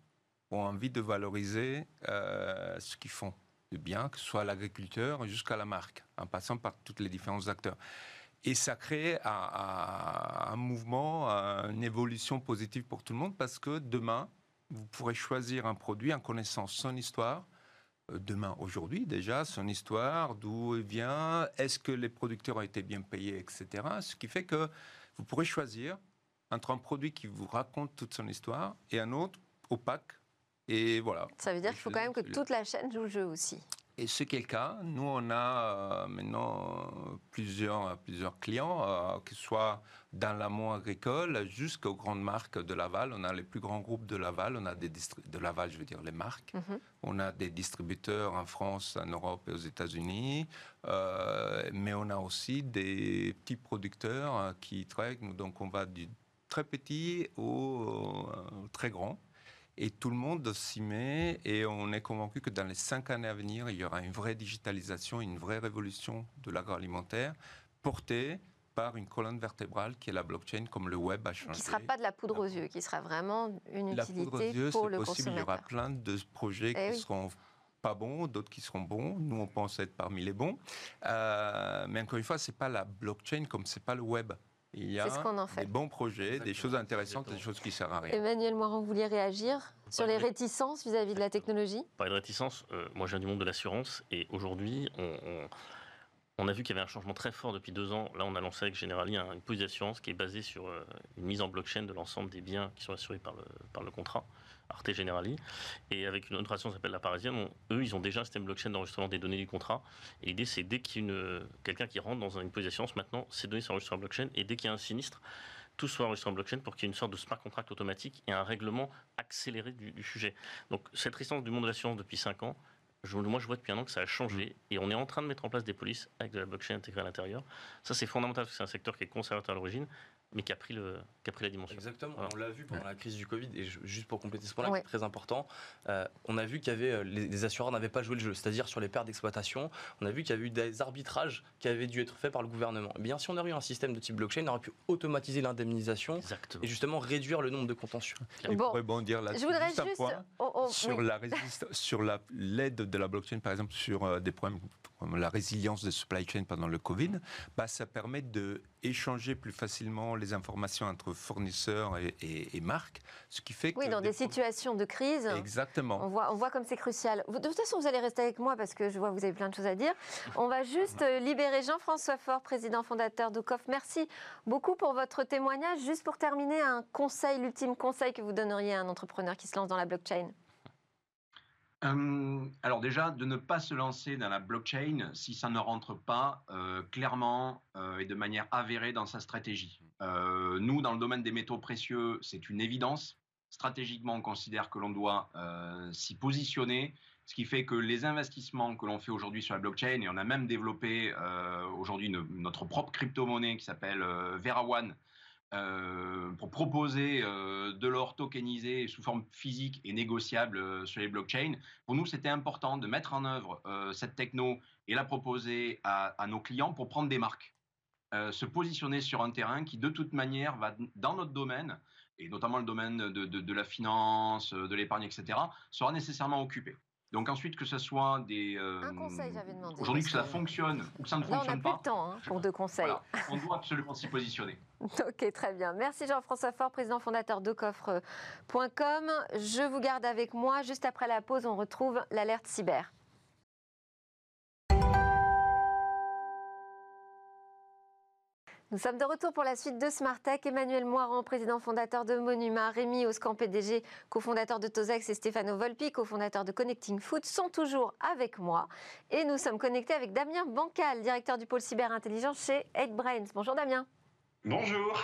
ont envie de valoriser euh, ce qu'ils font de bien, que ce soit l'agriculteur jusqu'à la marque, en passant par tous les différents acteurs. Et ça crée un, un, mouvement, une évolution positive pour tout le monde parce que demain, vous pourrez choisir un produit en connaissant son histoire, demain, aujourd'hui déjà, son histoire, d'où il vient, est-ce que les producteurs ont été bien payés, etc. Ce qui fait que vous pourrez choisir entre un produit qui vous raconte toute son histoire et un autre opaque. Et voilà. Ça veut dire qu'il faut quand même que toute la chaîne joue le jeu aussi. Et ce qui est le cas, nous, on a euh, maintenant plusieurs, plusieurs clients, euh, que ce soit dans l'amont agricole jusqu'aux grandes marques de Laval. On a les plus grands groupes de Laval, on a des de Laval, je veux dire les marques. Mhm. On a des distributeurs en France, en Europe et aux États-Unis. Euh, mais on a aussi des petits producteurs qui travaillent. Donc on va du très petit au très grand. Et tout le monde s'y met et on est convaincu que dans les cinq années à venir, il y aura une vraie digitalisation, une vraie révolution de l'agroalimentaire portée par une colonne vertébrale qui est la blockchain, comme le web a changé. Qui ne sera pas de la poudre aux yeux, qui sera vraiment une la utilité poudre aux yeux, pour le possible. Il y aura plein de projets eh qui seront pas bons, d'autres qui seront bons. Nous, on pense être parmi les bons. Euh, mais encore une fois, c'est pas la blockchain comme c'est pas le web. Il y a des bons projets, des choses intéressantes, des choses qui servent à rien. Emmanuel Moiran, vous vouliez réagir sur les réticences vis-à-vis de la technologie? Parler de réticences, euh, moi je viens du monde de l'assurance et aujourd'hui on, a vu qu'il y avait un changement très fort depuis deux ans. Là on a lancé avec Generali une police d'assurance qui est basée sur euh, une mise en blockchain de l'ensemble des biens qui sont assurés par le, par le contrat. Arte Generali. Et avec une autre association qui s'appelle La Parisienne, eux, ils ont déjà un système blockchain d'enregistrement des données du contrat. Et l'idée, c'est dès qu'il y a quelqu'un qui rentre dans une position maintenant, ces données sont enregistrées en blockchain. Et dès qu'il y a un sinistre, tout soit enregistré en blockchain pour qu'il y ait une sorte de smart contract automatique et un règlement accéléré du, sujet. Donc cette résistance du monde de l'assurance depuis 5 ans, moi, je vois depuis un an que ça a changé mm. et on est en train de mettre en place des polices avec de la blockchain intégrée à l'intérieur. Ça, c'est fondamental parce que c'est un secteur qui est conservateur à l'origine, mais qui a pris, le, qui a pris la dimension. Exactement. On l'a vu pendant la crise du Covid, et juste pour compléter ce point-là, qui est très important, euh, on a vu qu'il y avait euh, les, assureurs n'avaient pas joué le jeu, c'est-à-dire sur les pertes d'exploitation, on a vu qu'il y avait eu des arbitrages qui avaient dû être faits par le gouvernement. Eh bien, si on aurait eu un système de type blockchain, on aurait pu automatiser l'indemnisation et justement réduire le nombre de contentieux. Et bon, pour rebondir là-dessus, juste, un point sur la sur l'aide de la blockchain, par exemple, sur euh, des problèmes la résilience de supply chain pendant le Covid, bah, ça permet de échanger plus facilement les informations entre fournisseurs et, marques, ce qui fait que... Oui, dans des, situations de crise. Exactement. On voit, on voit comme c'est crucial. De toute façon, vous allez rester avec moi parce que je vois que vous avez plein de choses à dire. On va juste euh, libérer Jean-François Faure, président fondateur de COF. Merci beaucoup pour votre témoignage. Juste pour terminer, un conseil, l'ultime conseil que vous donneriez à un entrepreneur qui se lance dans la blockchain euh, alors déjà, de ne pas se lancer dans la blockchain si ça ne rentre pas euh, clairement euh, et de manière avérée dans sa stratégie. nous, dans le domaine des métaux précieux, c'est une évidence. Stratégiquement, on considère que l'on doit s'y positionner, ce qui fait que les investissements que l'on fait aujourd'hui sur la blockchain, et on a même développé aujourd'hui notre propre crypto-monnaie qui s'appelle VeraOne, euh, pour proposer euh, de l'or tokenisé sous forme physique et négociable euh, sur les blockchains. Pour nous, c'était important de mettre en œuvre cette techno et la proposer à, nos clients pour prendre des marques. se positionner sur un terrain qui, de toute manière, va dans notre domaine, et notamment le domaine de, de la finance, de l'épargne, etc., sera nécessairement occupé. Donc ensuite, que ce soit des... Euh, un conseil, j'avais demandé. Aujourd'hui, que ça fonctionne ou que ça ne fonctionne pas. on n'a plus de temps hein, pour deux conseils. on doit absolument s'y positionner. ok, très bien. Merci Jean-François Faure, président fondateur de coffre.com. Je vous garde avec moi. Juste après la pause, on retrouve l'alerte cyber. Nous sommes de retour pour la suite de Smart Tech. Emmanuel Moiran, président fondateur de Monuma, Rémi Oscan, PDG, cofondateur de Tozex et Stéphano Volpi, cofondateur de Connecting Food, sont toujours avec moi. Et nous sommes connectés avec Damien Bancal, directeur du pôle cyber intelligence chez 8Brains. Bonjour Damien. Bonjour.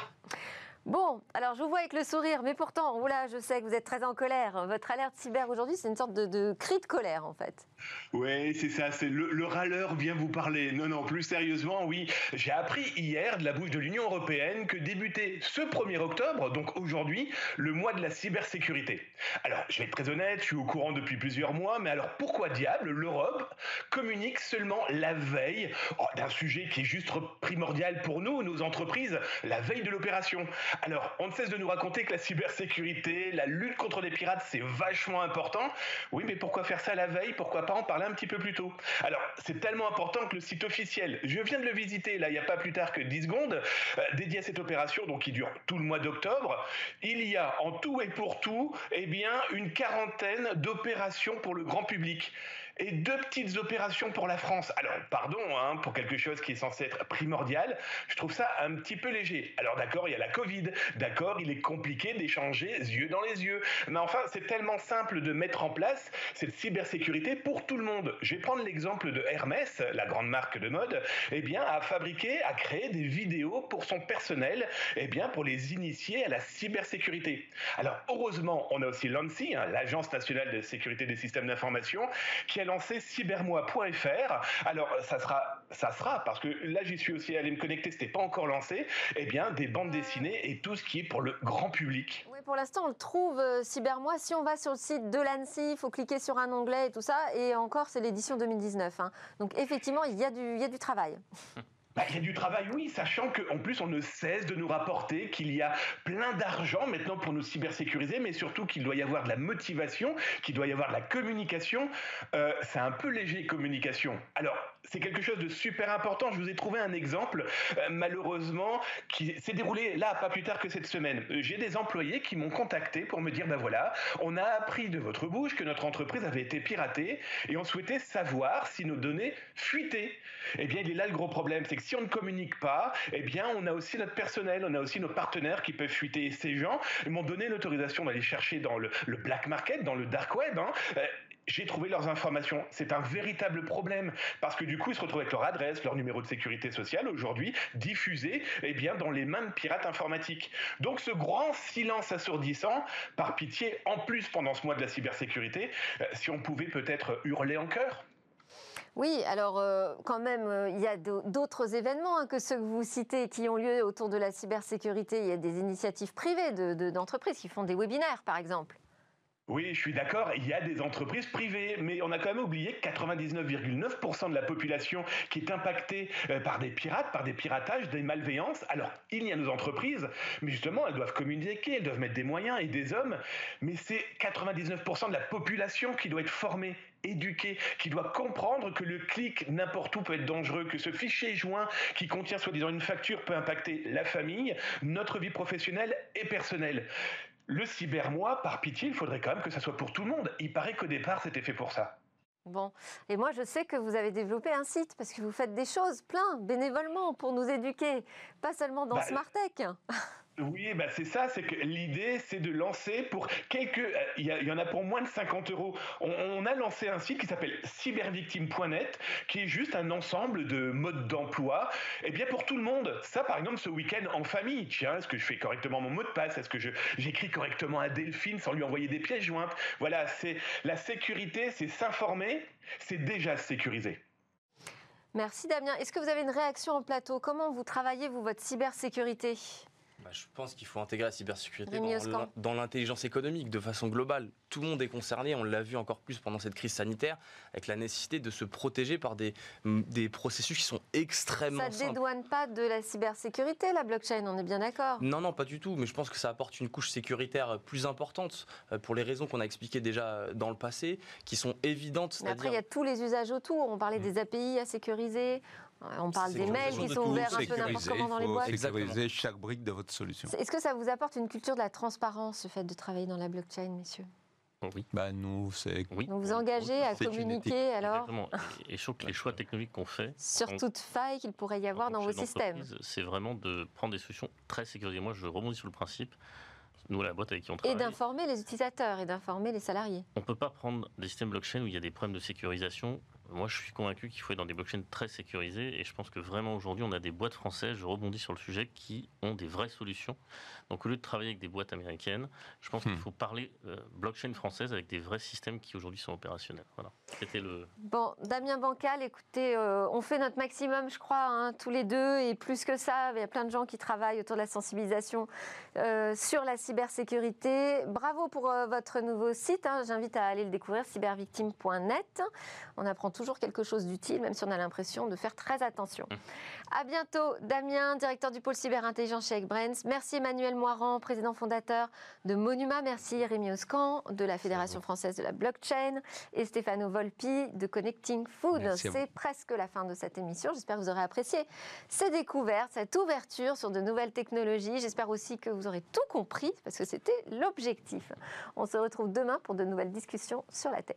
Bon, alors je vous vois avec le sourire, mais pourtant, oula, je sais que vous êtes très en colère. Votre alerte cyber aujourd'hui, c'est une sorte de, cri de colère en fait. Oui, c'est ça, c'est le, râleur vient vous parler. Non, non, plus sérieusement, oui. J'ai appris hier de la bouche de l'Union européenne que débutait ce 1er octobre, donc aujourd'hui, le mois de la cybersécurité. Alors, je vais être très honnête, je suis au courant depuis plusieurs mois, mais alors pourquoi diable l'Europe communique seulement la veille oh, d'un sujet qui est juste primordial pour nous, nos entreprises, la veille de l'opération? Alors, on ne cesse de nous raconter que la cybersécurité, la lutte contre les pirates, c'est vachement important. Oui, mais pourquoi faire ça la veille? Pourquoi pas en parler un petit peu plus tôt? Alors, c'est tellement important que le site officiel, je viens de le visiter là, il n'y a pas plus tard que 10 secondes, euh, dédié à cette opération, donc qui dure tout le mois d'octobre, il y a en tout et pour tout, eh bien, une quarantaine d'opérations pour le grand public et deux petites opérations pour la France. Alors, pardon, hein, pour quelque chose qui est censé être primordial, je trouve ça un petit peu léger. Alors d'accord, il y a la Covid, d'accord, il est compliqué d'échanger yeux dans les yeux, mais enfin, c'est tellement simple de mettre en place cette cybersécurité pour tout le monde. Je vais prendre l'exemple de Hermès, la grande marque de mode, eh bien, a fabriqué, a créé des vidéos pour son personnel, eh bien, pour les initier à la cybersécurité. Alors, heureusement, on a aussi l'ANSI, hein, l'Agence nationale de sécurité des systèmes d'information, qui a lancé cybermoi.fr. Alors, ça sera, ça sera, parce que là, j'y suis aussi allé me connecter, c'était pas encore lancé, eh bien, des bandes dessinées et tout ce qui est pour le grand public. Oui, pour l'instant, on le trouve, euh, Cybermoi. Si on va sur le site de l'ANSI, il faut cliquer sur un onglet et tout ça. Et encore, c'est l'édition 2019. Hein. Donc, effectivement, il y, a du, il y a du travail. Bah, il y a du travail, oui, sachant qu'en plus, on ne cesse de nous rapporter qu'il y a plein d'argent maintenant pour nous cybersécuriser, mais surtout qu'il doit y avoir de la motivation, qu'il doit y avoir de la communication. Euh, c'est un peu léger, communication. Alors, c'est quelque chose de super important. Je vous ai trouvé un exemple, euh, malheureusement, qui s'est déroulé là, pas plus tard que cette semaine. Euh, j'ai des employés qui m'ont contacté pour me dire, ben voilà, on a appris de votre bouche que notre entreprise avait été piratée et on souhaitait savoir si nos données fuitaient. Eh bien, il est là le gros problème, c'est que si on ne communique pas, eh bien, on a aussi notre personnel, on a aussi nos partenaires qui peuvent fuiter. Ces gens m'ont donné l'autorisation d'aller chercher dans le, black market, dans le dark web. Hein. J'ai trouvé leurs informations. C'est un véritable problème parce que du coup, ils se retrouvent avec leur adresse, leur numéro de sécurité sociale aujourd'hui diffusé eh bien, dans les mains de pirates informatiques. Donc ce grand silence assourdissant, par pitié, en plus pendant ce mois de la cybersécurité, euh, si on pouvait peut-être hurler en chœur. Oui, alors euh, quand même, euh, il y a d'autres événements hein, que ceux que vous citez qui ont lieu autour de la cybersécurité. Il y a des initiatives privées d'entreprises qui font des webinaires, par exemple. Oui, je suis d'accord, il y a des entreprises privées, mais on a quand même oublié que 99,9% de la population qui est impactée euh, par des pirates, par des piratages, des malveillances. Alors, il y a nos entreprises, mais justement, elles doivent communiquer, elles doivent mettre des moyens et des hommes, mais c'est 99% de la population qui doit être formée éduquée, qui doit comprendre que le clic n'importe où peut être dangereux, que ce fichier joint qui contient soi-disant une facture peut impacter la famille, notre vie professionnelle et personnelle. Le cybermois, par pitié, il faudrait quand même que ça soit pour tout le monde. Il paraît qu'au départ, c'était fait pour ça. Bon, et moi je sais que vous avez développé un site parce que vous faites des choses plein bénévolement pour nous éduquer, pas seulement dans bah, Smartech. Oui, bah c'est ça, c'est que l'idée, c'est de lancer pour quelques. Euh, il y, en a pour moins de 50 euros. On, a lancé un site qui s'appelle cybervictime.net, qui est juste un ensemble de modes d'emploi. Et eh bien pour tout le monde. Ça, par exemple, ce week-end en famille. Tiens, est-ce que je fais correctement mon mot de passe? Est-ce que j'écris correctement à Delphine sans lui envoyer des pièces jointes? Voilà, c'est la sécurité, c'est s'informer, c'est déjà sécurisé. Merci Damien. Est-ce que vous avez une réaction en plateau? Comment vous travaillez, vous, votre cybersécurité? Bah, je pense qu'il faut intégrer la cybersécurité dans l'intelligence économique de façon globale. Tout le monde est concerné, on l'a vu encore plus pendant cette crise sanitaire, avec la nécessité de se protéger par des, des processus qui sont extrêmement Ça ne dédouane pas de la cybersécurité, la blockchain, on est bien d'accord Non, non, pas du tout, mais je pense que ça apporte une couche sécuritaire plus importante euh, pour les raisons qu'on a expliquées déjà dans le passé, qui sont évidentes. Mais après, il y a tous les usages autour. On parlait mm. des API à sécuriser, on parle des mails qui sont ouverts un peu n'importe comment dans les boîtes. Sécuriser chaque brique de votre solution. Est-ce que ça vous apporte une culture de la transparence, ce fait de travailler dans la blockchain, messieurs? Oui. Bah, nous, c'est. Oui. Donc vous engagez à communiquer alors? Exactement. Et je trouve que les choix technologiques qu'on fait. Sur toute faille qu'il pourrait y avoir dans vos systèmes. C'est vraiment de prendre des solutions très sécurisées. Moi, je rebondis sur le principe. Nous, la boîte avec qui on travaille. Et d'informer les utilisateurs et d'informer les salariés. On ne peut pas prendre des systèmes blockchain où il y a des problèmes de sécurisation moi, je suis convaincu qu'il faut être dans des blockchains très sécurisées et je pense que vraiment aujourd'hui, on a des boîtes françaises, je rebondis sur le sujet, qui ont des vraies solutions. Donc, au lieu de travailler avec des boîtes américaines, je pense qu'il hmm. faut parler euh, blockchain française avec des vrais systèmes qui aujourd'hui sont opérationnels. Voilà. C'était le. Bon, Damien Bancal, écoutez, euh, on fait notre maximum, je crois, hein, tous les deux, et plus que ça, il y a plein de gens qui travaillent autour de la sensibilisation euh, sur la cybersécurité. Bravo pour votre nouveau site. Hein. J'invite à aller le découvrir, cybervictime.net. On apprend toujours quelque chose d'utile, même si on a l'impression de faire très attention. Mmh. À bientôt, Damien, directeur du pôle cyberintelligence chez Eggbrains. Merci Emmanuel Moiran, président fondateur de Monuma. Merci Rémi Oscan de la Fédération française de la blockchain et Stefano Volpi de Connecting Food. C'est presque la fin de cette émission. J'espère que vous aurez apprécié ces découvertes, cette ouverture sur de nouvelles technologies. J'espère aussi que vous aurez tout compris parce que c'était l'objectif. On se retrouve demain pour de nouvelles discussions sur la tech.